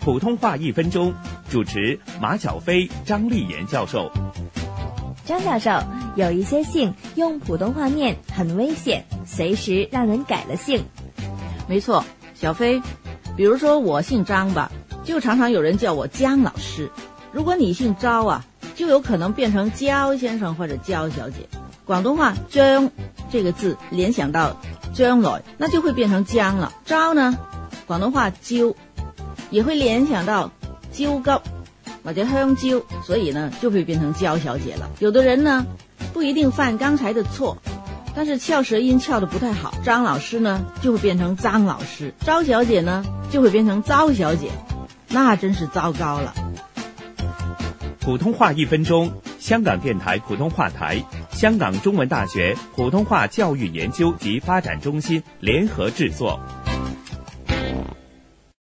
普通话一分钟，主持马小飞、张丽妍教授。张教授，有一些姓用普通话念很危险，随时让人改了姓。没错，小飞，比如说我姓张吧，就常常有人叫我姜老师。如果你姓招啊，就有可能变成焦先生或者焦小姐。广东话“将”这个字联想到将来，那就会变成姜了。招呢，广东话“揪”。也会联想到焦急或者香蕉，所以呢就会变成焦小姐了。有的人呢不一定犯刚才的错，但是翘舌音翘的不太好，张老师呢就会变成张老师，赵小姐呢就会变成赵小姐，那真是糟糕了。普通话一分钟，香港电台普通话台、香港中文大学普通话教育研究及发展中心联合制作。